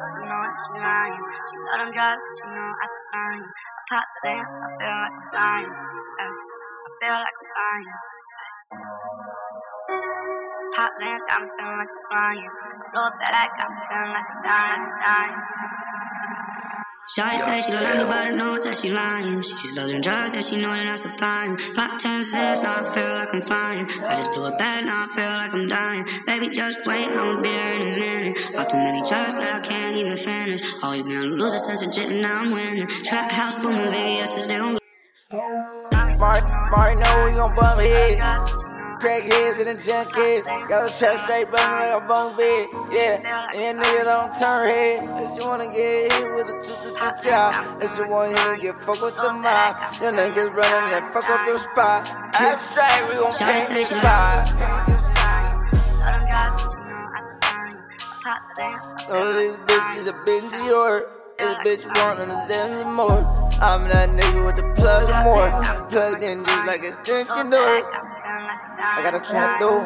you know that she lying. She love them drugs, you know I supply. I pop sense, I feel like I'm. Uh, I feel like I'm flying. Pop sense, got me feeling like I'm flying. Blow up that I got me feeling like dying, I'm dying. Shawty say she love me, but I know that she lying. She loves them drugs that she know that I'm supplying. Pop ten cents, now I feel like I'm flying. I just blew a bag, now I feel like I'm dying. Baby, just wait, I'ma be here in a minute. All too many drugs that I can't even finish. Always been a loser since a jet, and now I'm winning. Trap house booming, baby, yes, gon' Mark, Mark know we gon' bump heads. Crackheads and the junkies. Got a trap straight button like a bunk bed. Yeah, and nigga don't turn head. Cause you wanna get hit with a two to the child. Cause you wanna hit get fucked with the mob. Your niggas running and fuck up your spot. Abstract, we gon' paint this spot. Oh, like this I'm bitch flying. is a binge your. This bitch want them to more. I'm that nigga with the plug and more. Plugged in just like a extension door. I got a trap door.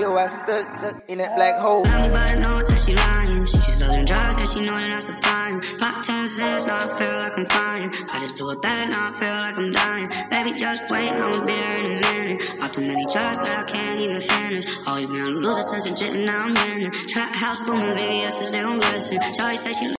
Yo, I stuck, stuck in that black hole. Love me, know that she lying. She just loves them drugs that she know that I'm supplying. Pop ten cents, now I feel like I'm fine. I just blew a bag, now I feel like I'm dying. Baby, just wait, I'ma be here too many drugs that I can't even finish. Always been a loser since a jet, and now I'm winning. Trap house booming, baby, yes, they gon' listen. Shawty say she